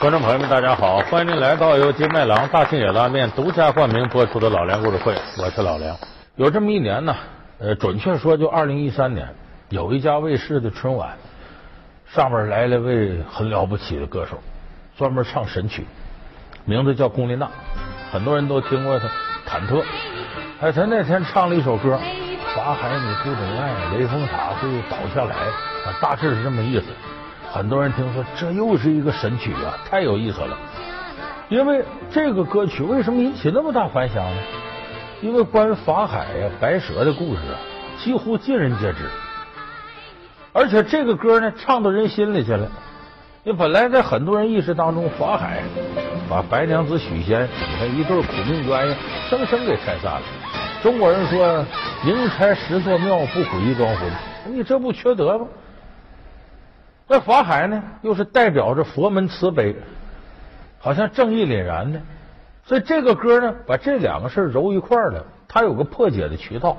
观众朋友们，大家好！欢迎您来到由金麦郎大庆野拉面独家冠名播出的老梁故事会，我是老梁。有这么一年呢，呃，准确说就二零一三年，有一家卫视的春晚，上面来了位很了不起的歌手，专门唱神曲，名字叫龚琳娜，很多人都听过他《忐忑》。哎，他那天唱了一首歌，《法海你不懂爱，雷峰塔会倒下来》，大致是这么意思。很多人听说这又是一个神曲啊，太有意思了。因为这个歌曲为什么引起那么大反响呢？因为关于法海呀、白蛇的故事啊，几乎尽人皆知。而且这个歌呢，唱到人心里去了。因为本来在很多人意识当中，法海把白娘子许仙，你看一对苦命鸳鸯，生生给拆散了。中国人说“宁拆十座庙，不毁一桩婚”，你这不缺德吗？那法海呢，又是代表着佛门慈悲，好像正义凛然的，所以这个歌呢，把这两个事揉一块了。他有个破解的渠道，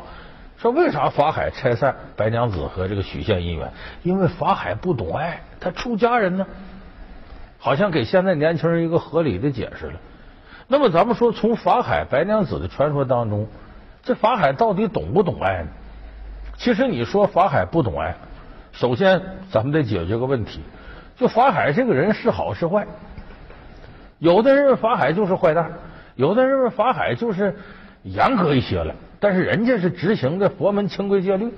说为啥法海拆散白娘子和这个许仙姻缘？因为法海不懂爱，他出家人呢，好像给现在年轻人一个合理的解释了。那么咱们说，从法海白娘子的传说当中，这法海到底懂不懂爱呢？其实你说法海不懂爱。首先，咱们得解决个问题，就法海这个人是好是坏？有的人认为法海就是坏蛋，有的人认为法海就是严格一些了。但是人家是执行的佛门清规戒律，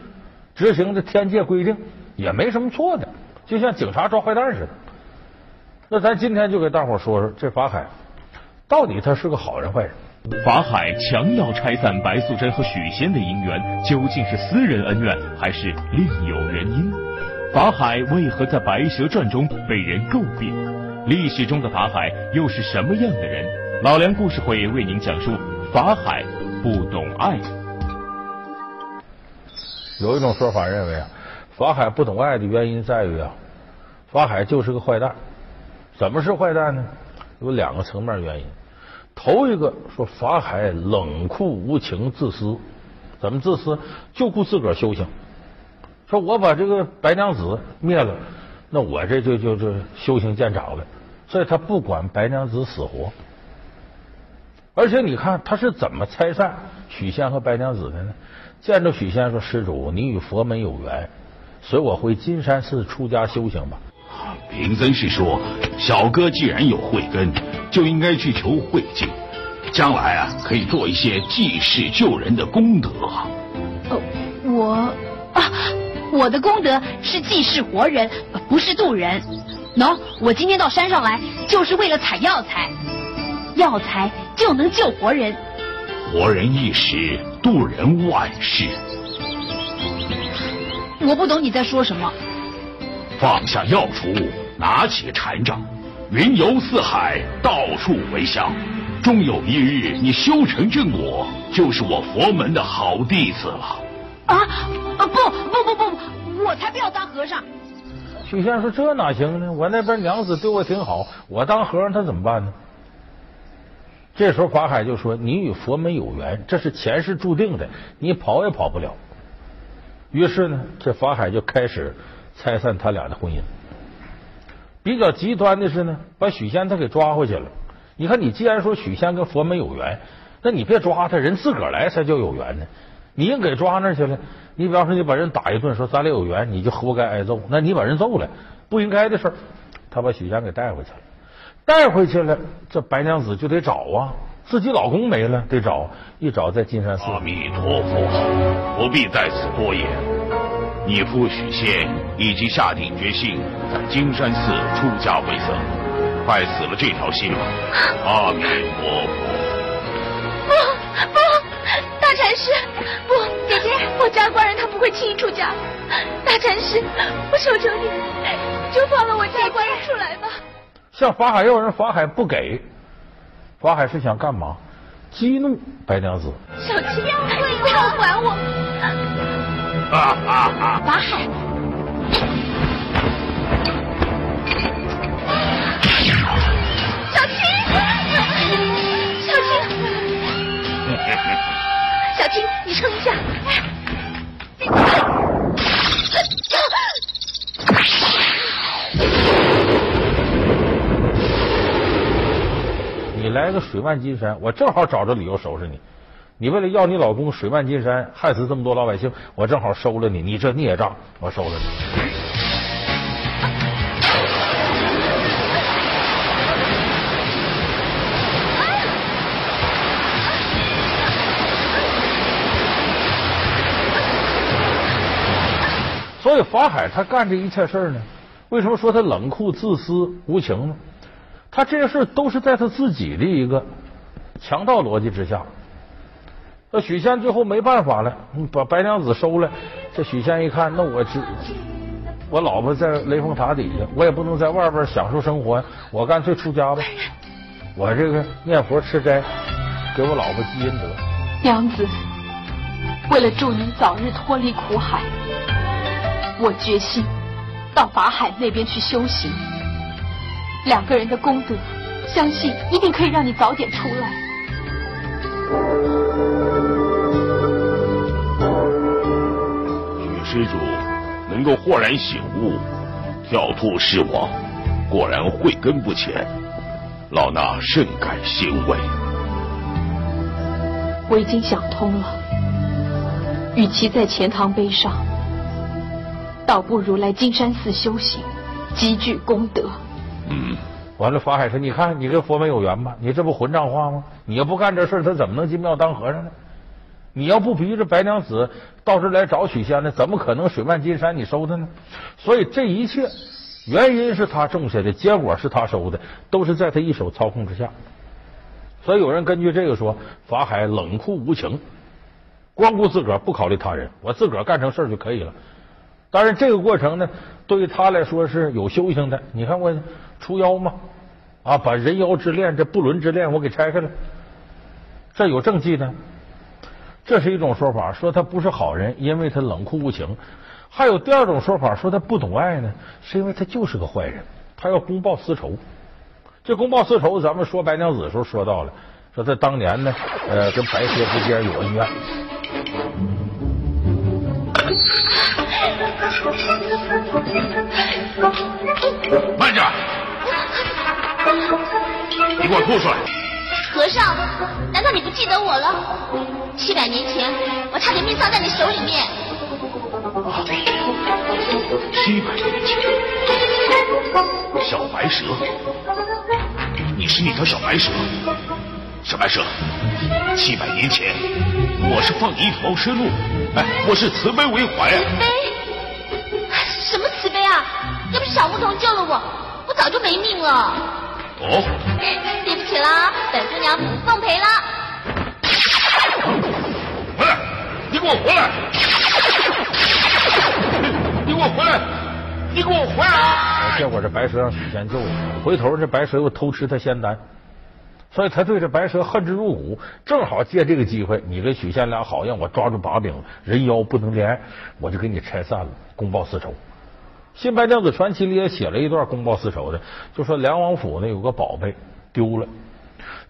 执行的天界规定，也没什么错的，就像警察抓坏蛋似的。那咱今天就给大伙说说，这法海到底他是个好人坏人？法海强要拆散白素贞和许仙的姻缘，究竟是私人恩怨，还是另有原因？法海为何在《白蛇传》中被人诟病？历史中的法海又是什么样的人？老梁故事会为您讲述法海不懂爱。有一种说法认为啊，法海不懂爱的原因在于啊，法海就是个坏蛋。怎么是坏蛋呢？有两个层面原因。头一个说法海冷酷无情、自私，怎么自私？就顾自个儿修行。说我把这个白娘子灭了，那我这就就就修行见长了。所以他不管白娘子死活。而且你看他是怎么拆散许仙和白娘子的呢？见着许仙说：“施主，你与佛门有缘，随我回金山寺出家修行吧。”贫僧是说，小哥既然有慧根，就应该去求慧静，将来啊可以做一些济世救人的功德。哦，我啊，我的功德是济世活人，不是渡人。喏，我今天到山上来，就是为了采药材，药材就能救活人。活人一时，渡人万世。我不懂你在说什么。放下药杵，拿起禅杖，云游四海，到处为香。终有一日，你修成正果，就是我佛门的好弟子了。啊啊！不不不不，我才不要当和尚。许仙说：“这哪行呢？我那边娘子对我挺好，我当和尚他怎么办呢？”这时候法海就说：“你与佛门有缘，这是前世注定的，你跑也跑不了。”于是呢，这法海就开始。拆散他俩的婚姻，比较极端的是呢，把许仙他给抓回去了。你看，你既然说许仙跟佛门有缘，那你别抓他，人自个儿来才叫有缘呢。你硬给抓那去了，你比方说你把人打一顿，说咱俩有缘，你就活该挨揍。那你把人揍了，不应该的事儿。他把许仙给带回去了，带回去了，这白娘子就得找啊，自己老公没了，得找，一找在金山寺。阿弥陀佛，不必在此多言。你夫许仙已经下定决心在金山寺出家为僧，快死了这条心了。阿弥陀佛！不不，大禅师，不，姐姐，我家官人他不会轻易出家。大禅师，我求求你，就放了我家官人出来吧。向法海要人，法海不给。法海是想干嘛？激怒白娘子。小七，不要管我。法海，小青，小青，小青，你撑一下。你来个水漫金山，我正好找着理由收拾你。你为了要你老公水漫金山，害死这么多老百姓，我正好收了你。你这孽障，我收了你。所以法海他干这一切事儿呢，为什么说他冷酷、自私、无情呢？他这些事都是在他自己的一个强盗逻辑之下。那许仙最后没办法了，把白娘子收了。这许仙一看，那我只我老婆在雷峰塔底下，我也不能在外边享受生活，我干脆出家吧。我这个念佛吃斋，给我老婆积阴德。娘子，为了助你早日脱离苦海，我决心到法海那边去修行。两个人的功德，相信一定可以让你早点出来。施主能够豁然醒悟，跳脱失望，果然慧根不浅，老衲甚感欣慰。我已经想通了，与其在钱塘碑上，倒不如来金山寺修行，积聚功德。嗯，完了，法海说：“你看，你跟佛门有缘吧？你这不混账话吗？你要不干这事，他怎么能进庙当和尚呢？”你要不逼着白娘子到这来找许仙呢，怎么可能水漫金山你收他呢？所以这一切原因是他种下的，结果是他收的，都是在他一手操控之下。所以有人根据这个说，法海冷酷无情，光顾自个儿不考虑他人，我自个儿干成事儿就可以了。当然，这个过程呢，对于他来说是有修行的。你看我除妖嘛，啊，把人妖之恋这不伦之恋我给拆开了，这有政绩呢。这是一种说法，说他不是好人，因为他冷酷无情。还有第二种说法，说他不懂爱呢，是因为他就是个坏人，他要公报私仇。这公报私仇，咱们说白娘子的时候说到了，说他当年呢，呃，跟白蛇之间有恩怨。慢着，你给我吐出来。和尚，你不记得我了？七百年前，我差点命丧在你手里面。七百年前，小白蛇，你是那条小白蛇？小白蛇，七百年前，我是放你一条生路，哎，我是慈悲为怀啊。慈悲？什么慈悲啊？要不是小牧童救了我，我早就没命了。哦，对不起啦，本姑娘不奉陪了。给我回来！你给我回来！你给我回来！结果这白蛇让许仙救了，回头这白蛇又偷吃他仙丹，所以他对这白蛇恨之入骨。正好借这个机会，你跟许仙俩好，让我抓住把柄，人妖不能恋，我就给你拆散了，公报私仇。《新白娘子传奇》里也写了一段公报私仇的，就说梁王府呢有个宝贝丢了，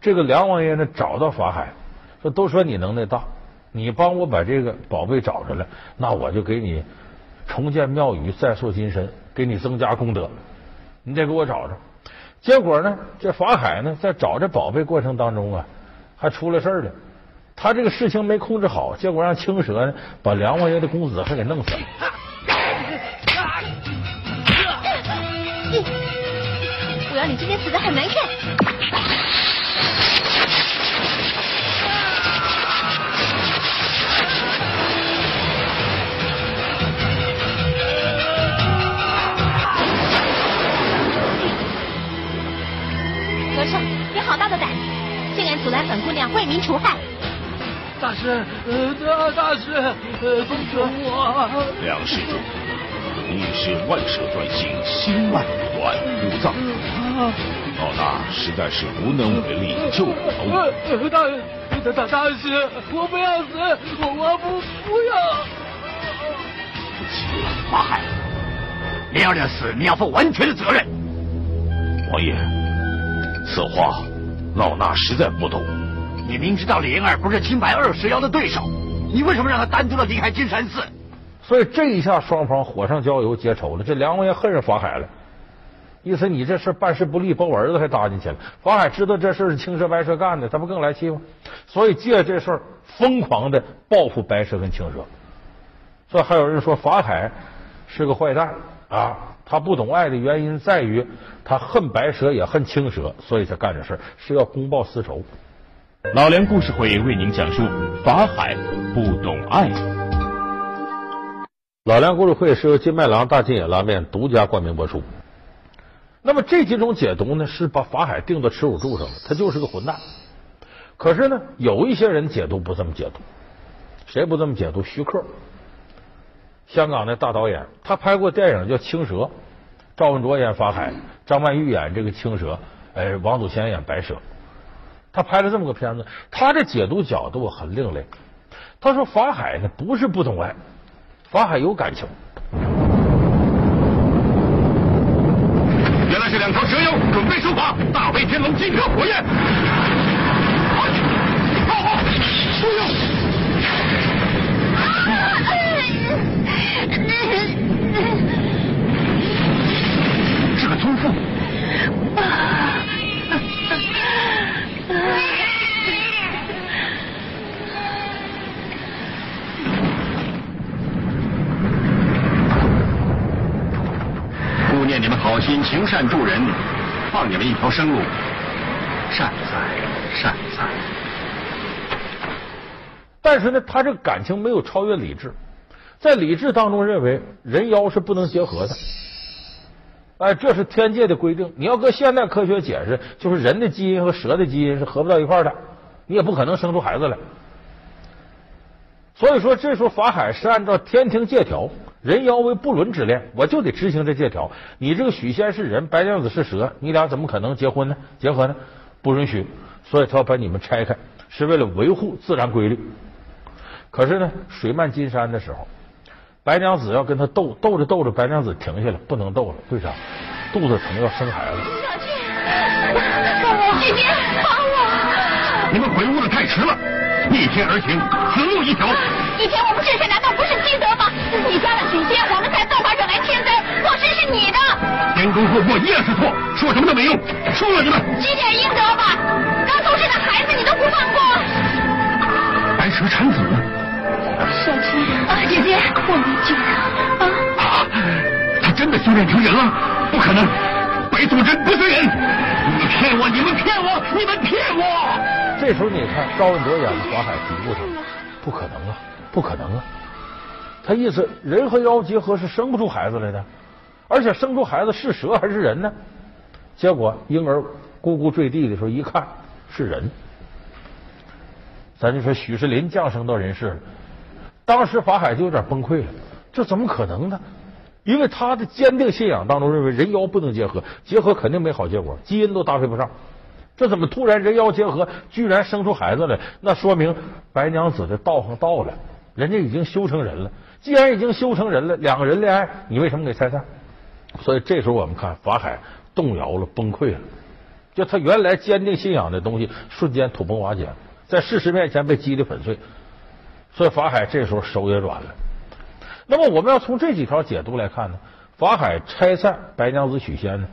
这个梁王爷呢找到法海，说都说你能耐大，你帮我把这个宝贝找出来，那我就给你重建庙宇，再塑金身，给你增加功德。你得给我找着。结果呢，这法海呢在找这宝贝过程当中啊，还出了事儿了。他这个事情没控制好，结果让青蛇呢把梁王爷的公子还给弄死了。我要你今天死的很难看。大的胆，竟然阻拦本姑娘为民除害！大师，呃，大师，呃，放生我！梁施主。你是万蛇专心，心脉不断，五脏老大实在是无能为力，救不了你。大大大大师，我不要死，我我不不要。不行，法海，莲儿的死你要负完全的责任。王爷，此话老衲实在不懂。你明知道李英儿不是青白二蛇妖的对手，你为什么让他单独的离开金山寺？所以这一下，双方火上浇油结仇了。这梁王爷恨上法海了，意思你这事办事不力，把我儿子还搭进去了。法海知道这事是青蛇白蛇干的，他不更来气吗？所以借这事儿疯狂的报复白蛇跟青蛇。所以还有人说法海是个坏蛋啊，他不懂爱的原因在于他恨白蛇也恨青蛇，所以才干这事儿，是要公报私仇。老梁故事会为您讲述法海不懂爱。老梁故事会是由金麦郎大金野拉面独家冠名播出。那么这几种解读呢，是把法海定到耻辱柱上了，他就是个混蛋。可是呢，有一些人解读不这么解读，谁不这么解读？徐克，香港的大导演，他拍过电影叫《青蛇》，赵文卓演法海，张曼玉演这个青蛇，哎，王祖贤演白蛇。他拍了这么个片子，他的解读角度很另类。他说法海呢不是不懂爱，法海有感情。原来是两条蛇妖准备出发，大威天龙金蛇火焰。好好，不要！是个村妇。顾念你们好心行善助人，放你们一条生路，善哉善哉。但是呢，他这个感情没有超越理智，在理智当中认为人妖是不能结合的。哎，这是天界的规定。你要搁现代科学解释，就是人的基因和蛇的基因是合不到一块的，你也不可能生出孩子来。所以说，这时候法海是按照天庭借条，人妖为不伦之恋，我就得执行这借条。你这个许仙是人，白娘子是蛇，你俩怎么可能结婚呢？结合呢？不允许。所以他要把你们拆开，是为了维护自然规律。可是呢，水漫金山的时候，白娘子要跟他斗，斗着斗着，白娘子停下了，不能斗了。为啥？肚子疼，要生孩子。小青，帮我，姐姐，帮我！你们回屋的太迟了，逆天而行，死路一条。以前我们治水难道吗？你杀了许仙，我们才造法惹来天灾，错事是你的。天公祸国一样是错，说什么都没用，输了你们。积点阴德吧，刚出世的孩子你都不放过。白蛇产子。小青啊，姐姐，我没救他啊！啊！他真的修炼成人了？不可能！白素贞不是人！你们骗我！你们骗我！你们骗我！这时候你看高文德演的法海嘀咕上，不可能啊，不可能啊！他意思人和妖结合是生不出孩子来的，而且生出孩子是蛇还是人呢？结果婴儿咕咕坠地的时候，一看是人。咱就说许世林降生到人世了，当时法海就有点崩溃了，这怎么可能呢？因为他的坚定信仰当中认为人妖不能结合，结合肯定没好结果，基因都搭配不上。这怎么突然人妖结合，居然生出孩子来？那说明白娘子的道行到了，人家已经修成人了。既然已经修成人了，两个人恋爱，你为什么给拆散？所以这时候我们看法海动摇了，崩溃了，就他原来坚定信仰的东西瞬间土崩瓦解，在事实面前被击得粉碎。所以法海这时候手也软了。那么我们要从这几条解读来看呢，法海拆散白娘子许仙呢，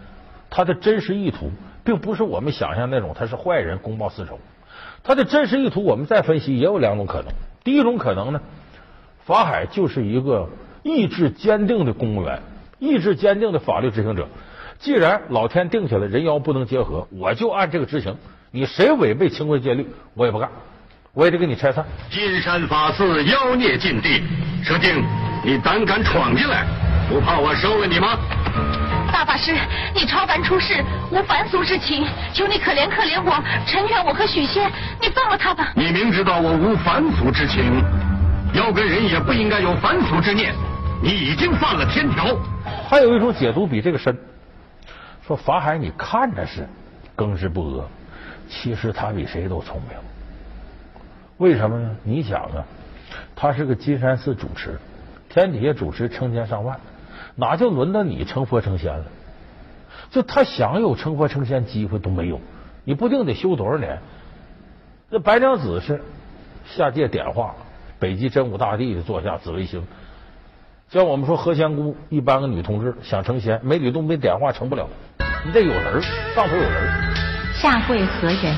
他的真实意图并不是我们想象那种他是坏人公报私仇，他的真实意图我们再分析也有两种可能。第一种可能呢，法海就是一个意志坚定的公务员，意志坚定的法律执行者。既然老天定下来人妖不能结合，我就按这个执行。你谁违背清规戒律，我也不干，我也得给你拆散。金山法寺妖孽禁地，蛇精，你胆敢闯进来，不怕我收了你吗？大法师，你超凡出世，无凡俗之情，求你可怜可怜我，成全我和许仙，你放了他吧。你明知道我无凡俗之情，要跟人也不应该有凡俗之念，你已经犯了天条。还有一种解读比这个深，说法海你看着是更是不阿，其实他比谁都聪明。为什么呢？你想啊，他是个金山寺主持，天底下主持成千上万，哪就轮到你成佛成仙了？就他想有成佛成仙机会都没有，你不定得修多少年？那白娘子是下界点化，北极真武大帝的座下紫微星，像我们说何仙姑，一般个女同志想成仙，没吕洞宾点化成不了，你得有人上头有人。下跪何人？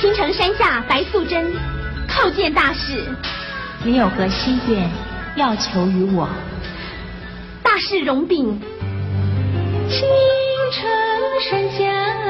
青城山下白素贞，叩见大士。你有何心愿要求于我？大事容禀。青城山下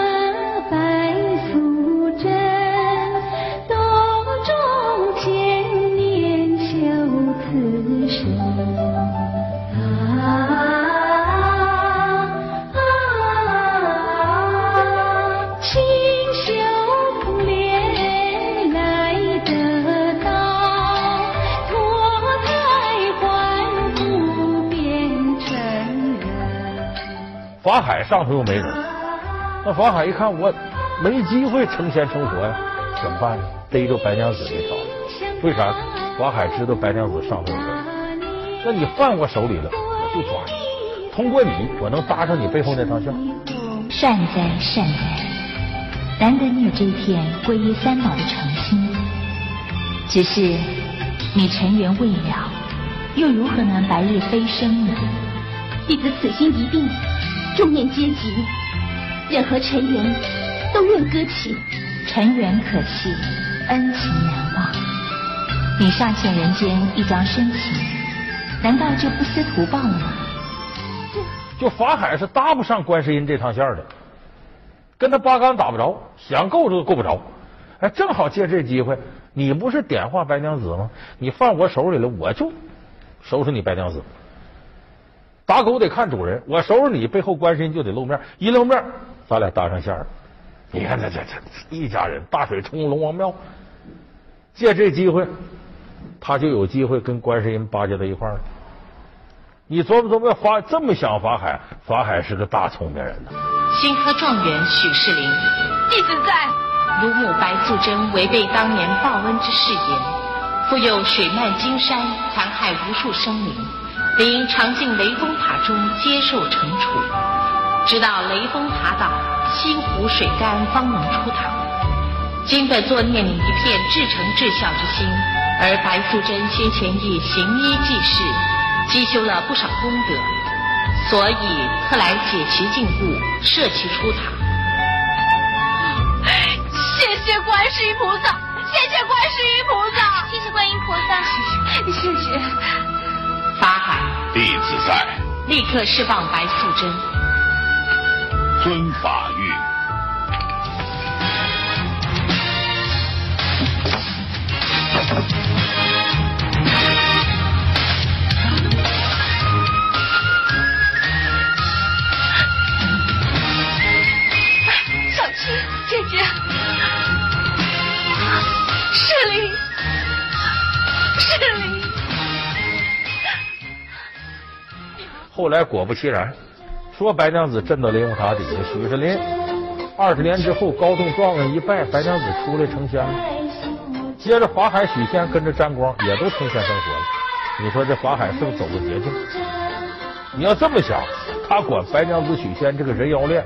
法海上头又没人，那法海一看我没机会成仙成佛呀，怎么办呢？逮着白娘子这条，为啥？法海知道白娘子上头有人，那你犯我手里了，我就抓你。通过你，我能搭上你背后那张相。善哉善哉，难得你有这一片皈依三宝的诚心。只是你尘缘未了，又如何能白日飞升呢？弟子此心一定。中年阶级，任何尘缘都愿搁起。尘缘可惜，恩情难忘。你尚欠人间一桩深情，难道就不思图报了吗？就法海是搭不上观世音这趟线的，跟他八竿打不着，想够都够不着。哎，正好借这机会，你不是点化白娘子吗？你放我手里了，我就收拾你白娘子。打狗得看主人，我收拾你背后观世音就得露面，一露面咱俩搭上线儿。你看这这这一家人，大水冲龙王庙，借这机会，他就有机会跟观世音巴结在一块儿了。你琢磨琢磨，法这么想法海，法海是个大聪明人呐。新科状元许世林，弟子在。乳母白素贞违背当年报恩之誓言，复有水漫金山，残害无数生灵。并常进雷峰塔中接受惩处，直到雷峰塔倒，西湖水干方能出塔。今本座念你一片至诚至孝之心，而白素贞先前亦行医济世，积修了不少功德，所以特来解其禁锢，设其出塔。谢谢观世音菩萨，谢谢观世音菩萨，谢谢观音菩萨，谢谢，法海，弟子在，立刻释放白素贞。遵法谕。后来果不其然，说白娘子镇到雷峰塔底下，许世林二十年之后高中状元一拜，白娘子出来成仙了。接着法海、许仙跟着沾光，也都成仙成佛了。你说这法海是不是走个捷径？你要这么想，他管白娘子、许仙这个人妖恋，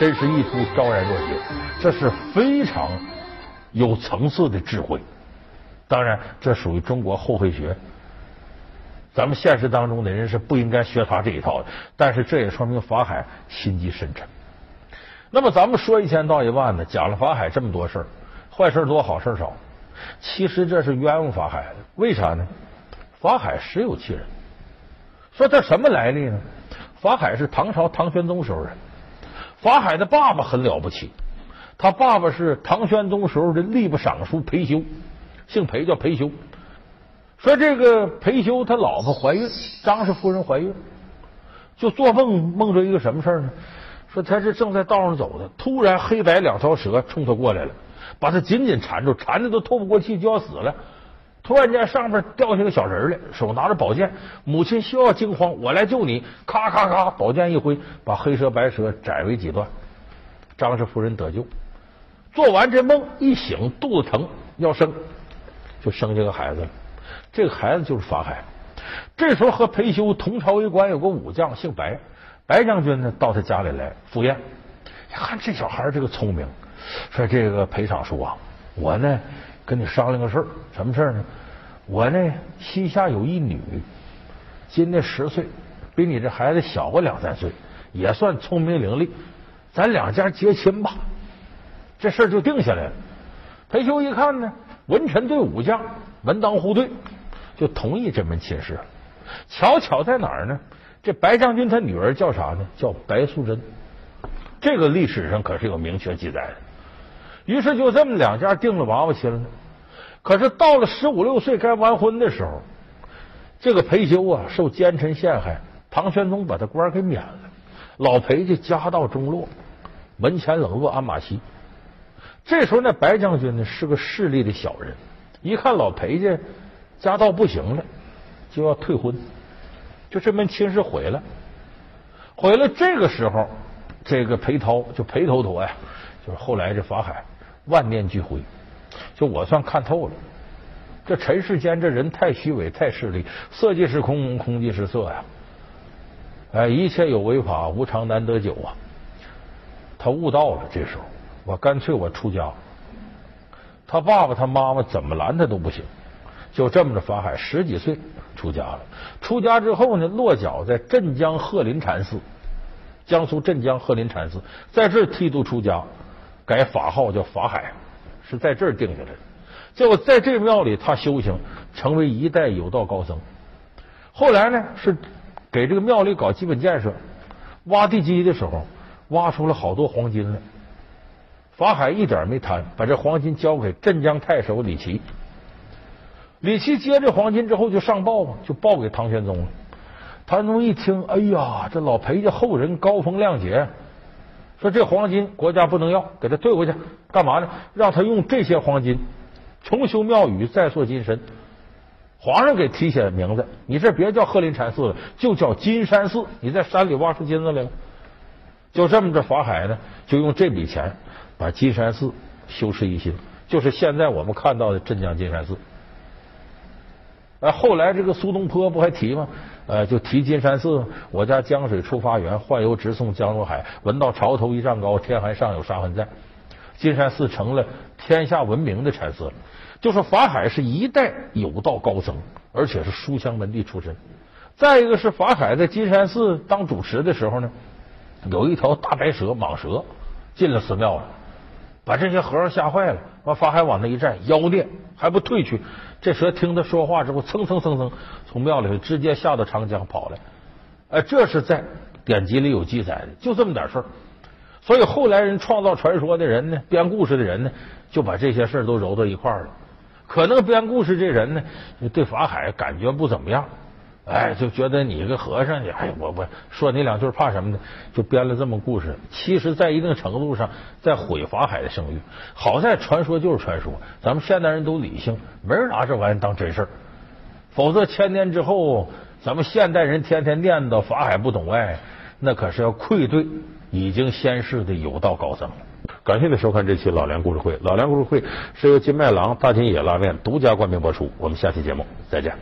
真是一出昭然若揭，这是非常有层次的智慧。当然，这属于中国后黑学。咱们现实当中的人是不应该学他这一套的，但是这也说明法海心机深沉。那么咱们说一千道一万的，讲了法海这么多事儿，坏事多，好事少。其实这是冤枉法海的，为啥呢？法海实有其人。说他什么来历呢？法海是唐朝唐玄宗时候人。法海的爸爸很了不起，他爸爸是唐玄宗时候的吏部尚书裴休，姓裴叫裴休。说这个裴休他老婆怀孕，张氏夫人怀孕，就做梦梦着一个什么事儿呢？说他是正在道上走的，突然黑白两条蛇冲他过来了，把他紧紧缠住，缠的都透不过气，就要死了。突然间上面掉下个小人来，手拿着宝剑，母亲休要惊慌，我来救你！咔咔咔，宝剑一挥，把黑蛇白蛇斩为几段。张氏夫人得救，做完这梦一醒，肚子疼要生，就生下个孩子了。这个孩子就是法海。这时候和裴休同朝为官，有个武将姓白，白将军呢到他家里来赴宴。看这小孩这个聪明，说这个裴尚书啊，我呢跟你商量个事儿，什么事儿呢？我呢膝下有一女，今年十岁，比你这孩子小个两三岁，也算聪明伶俐，咱两家结亲吧。这事儿就定下来了。裴修一看呢，文臣对武将门当户对，就同意这门亲事。巧巧在哪儿呢？这白将军他女儿叫啥呢？叫白素贞。这个历史上可是有明确记载的。于是就这么两家定了娃娃亲了。可是到了十五六岁该完婚的时候，这个裴修啊受奸臣陷害，唐玄宗把他官给免了。老裴家家道中落，门前冷落鞍马稀。这时候那白将军呢是个势利的小人，一看老裴家家道不行了，就要退婚，就这门亲事毁了。毁了，这个时候。这个裴涛就裴头陀呀，就是后来这法海万念俱灰，就我算看透了，这尘世间这人太虚伪太势利，色即是空，空即是色呀，哎，一切有为法，无常难得久啊。他悟到了，这时候我干脆我出家，他爸爸他妈妈怎么拦他都不行，就这么着，法海十几岁出家了。出家之后呢，落脚在镇江鹤林禅寺。江苏镇江鹤林禅寺，在这儿剃度出家，改法号叫法海，是在这儿定下来的。结果在这庙里，他修行成为一代有道高僧。后来呢，是给这个庙里搞基本建设，挖地基的时候，挖出了好多黄金来。法海一点没贪，把这黄金交给镇江太守李琦。李琦接这黄金之后，就上报嘛，就报给唐玄宗了。唐玄宗一听，哎呀，这老裴家后人高风亮节，说这黄金国家不能要，给他退回去，干嘛呢？让他用这些黄金重修庙宇，再塑金身。皇上给提写名字，你这别叫鹤林禅寺了，就叫金山寺。你在山里挖出金子来了，就这么着，法海呢，就用这笔钱把金山寺修持一新，就是现在我们看到的镇江金山寺。哎，后来这个苏东坡不还提吗？呃，就提金山寺，我家江水出发源，宦游直送江入海。闻到潮头一丈高，天还尚有沙痕在。金山寺成了天下闻名的禅寺了。就说法海是一代有道高僧，而且是书香门第出身。再一个是法海在金山寺当主持的时候呢，有一条大白蛇蟒蛇进了寺庙了，把这些和尚吓坏了。完，法海往那一站，妖孽还不退去。这蛇听他说话之后，蹭蹭蹭蹭从庙里头直接下到长江跑来。哎，这是在典籍里有记载的，就这么点事儿。所以后来人创造传说的人呢，编故事的人呢，就把这些事儿都揉到一块儿了。可能编故事这人呢，对法海感觉不怎么样。哎，就觉得你个和尚，你哎，我我说你两句怕什么呢？就编了这么故事。其实，在一定程度上，在毁法海的声誉。好在传说就是传说，咱们现代人都理性，没人拿这玩意当真事儿。否则，千年之后，咱们现代人天天念叨法海不懂爱，那可是要愧对已经仙逝的有道高僧了。感谢您收看这期老梁故事会。老梁故事会是由金麦郎大金野拉面独家冠名播出。我们下期节目再见。